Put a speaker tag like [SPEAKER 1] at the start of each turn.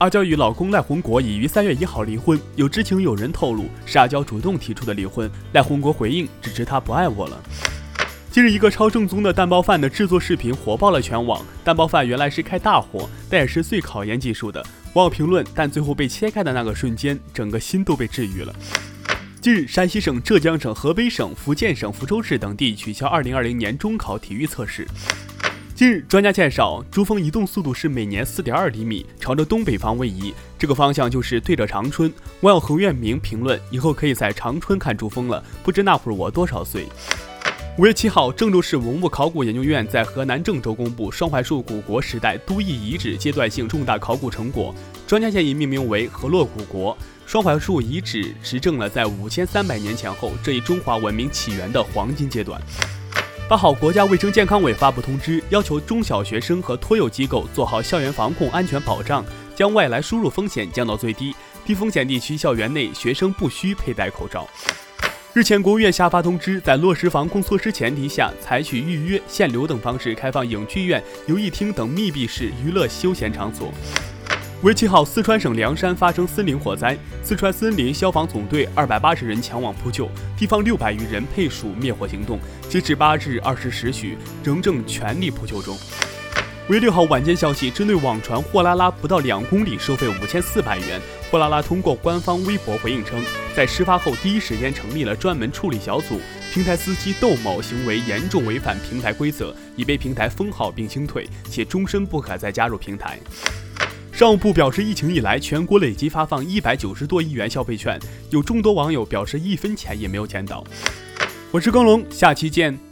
[SPEAKER 1] 阿娇与老公赖宏国已于三月一号离婚，有知情友人透露是阿娇主动提出的离婚。赖宏国回应，只知他不爱我了。近日，一个超正宗的蛋包饭的制作视频火爆了全网。蛋包饭原来是开大火，但也是最考验技术的。网友评论，但最后被切开的那个瞬间，整个心都被治愈了。近日，山西省、浙江省、河北省、福建省福州市等地取消2020年中考体育测试。近日，专家介绍，珠峰移动速度是每年四点二厘米，朝着东北方位移，这个方向就是对着长春。网友侯愿明评论：以后可以在长春看珠峰了，不知那会儿我多少岁？五月七号，郑州市文物考古研究院在河南郑州公布双槐树古国时代都邑遗址阶段性重大考古成果，专家建议命名为河洛古国。双槐树遗址实证了在五千三百年前后这一中华文明起源的黄金阶段。八号，国家卫生健康委发布通知，要求中小学生和托幼机构做好校园防控安全保障，将外来输入风险降到最低。低风险地区校园内学生不需佩戴口罩。日前，国务院下发通知，在落实防控措施前提下，采取预约、限流等方式开放影剧院、游艺厅等密闭式娱乐休闲场所。五月七号，四川省凉山发生森林火灾，四川森林消防总队二百八十人前往扑救，地方六百余人配属灭火行动。截至八日二十时许，仍正全力扑救中。五月六号晚间消息，针对网传货拉拉不到两公里收费五千四百元，货拉拉通过官方微博回应称，在事发后第一时间成立了专门处理小组，平台司机窦某行为严重违反平台规则，已被平台封号并清退，且终身不可再加入平台。商务部表示，疫情以来，全国累计发放一百九十多亿元消费券，有众多网友表示一分钱也没有捡到。我是耕龙，下期见。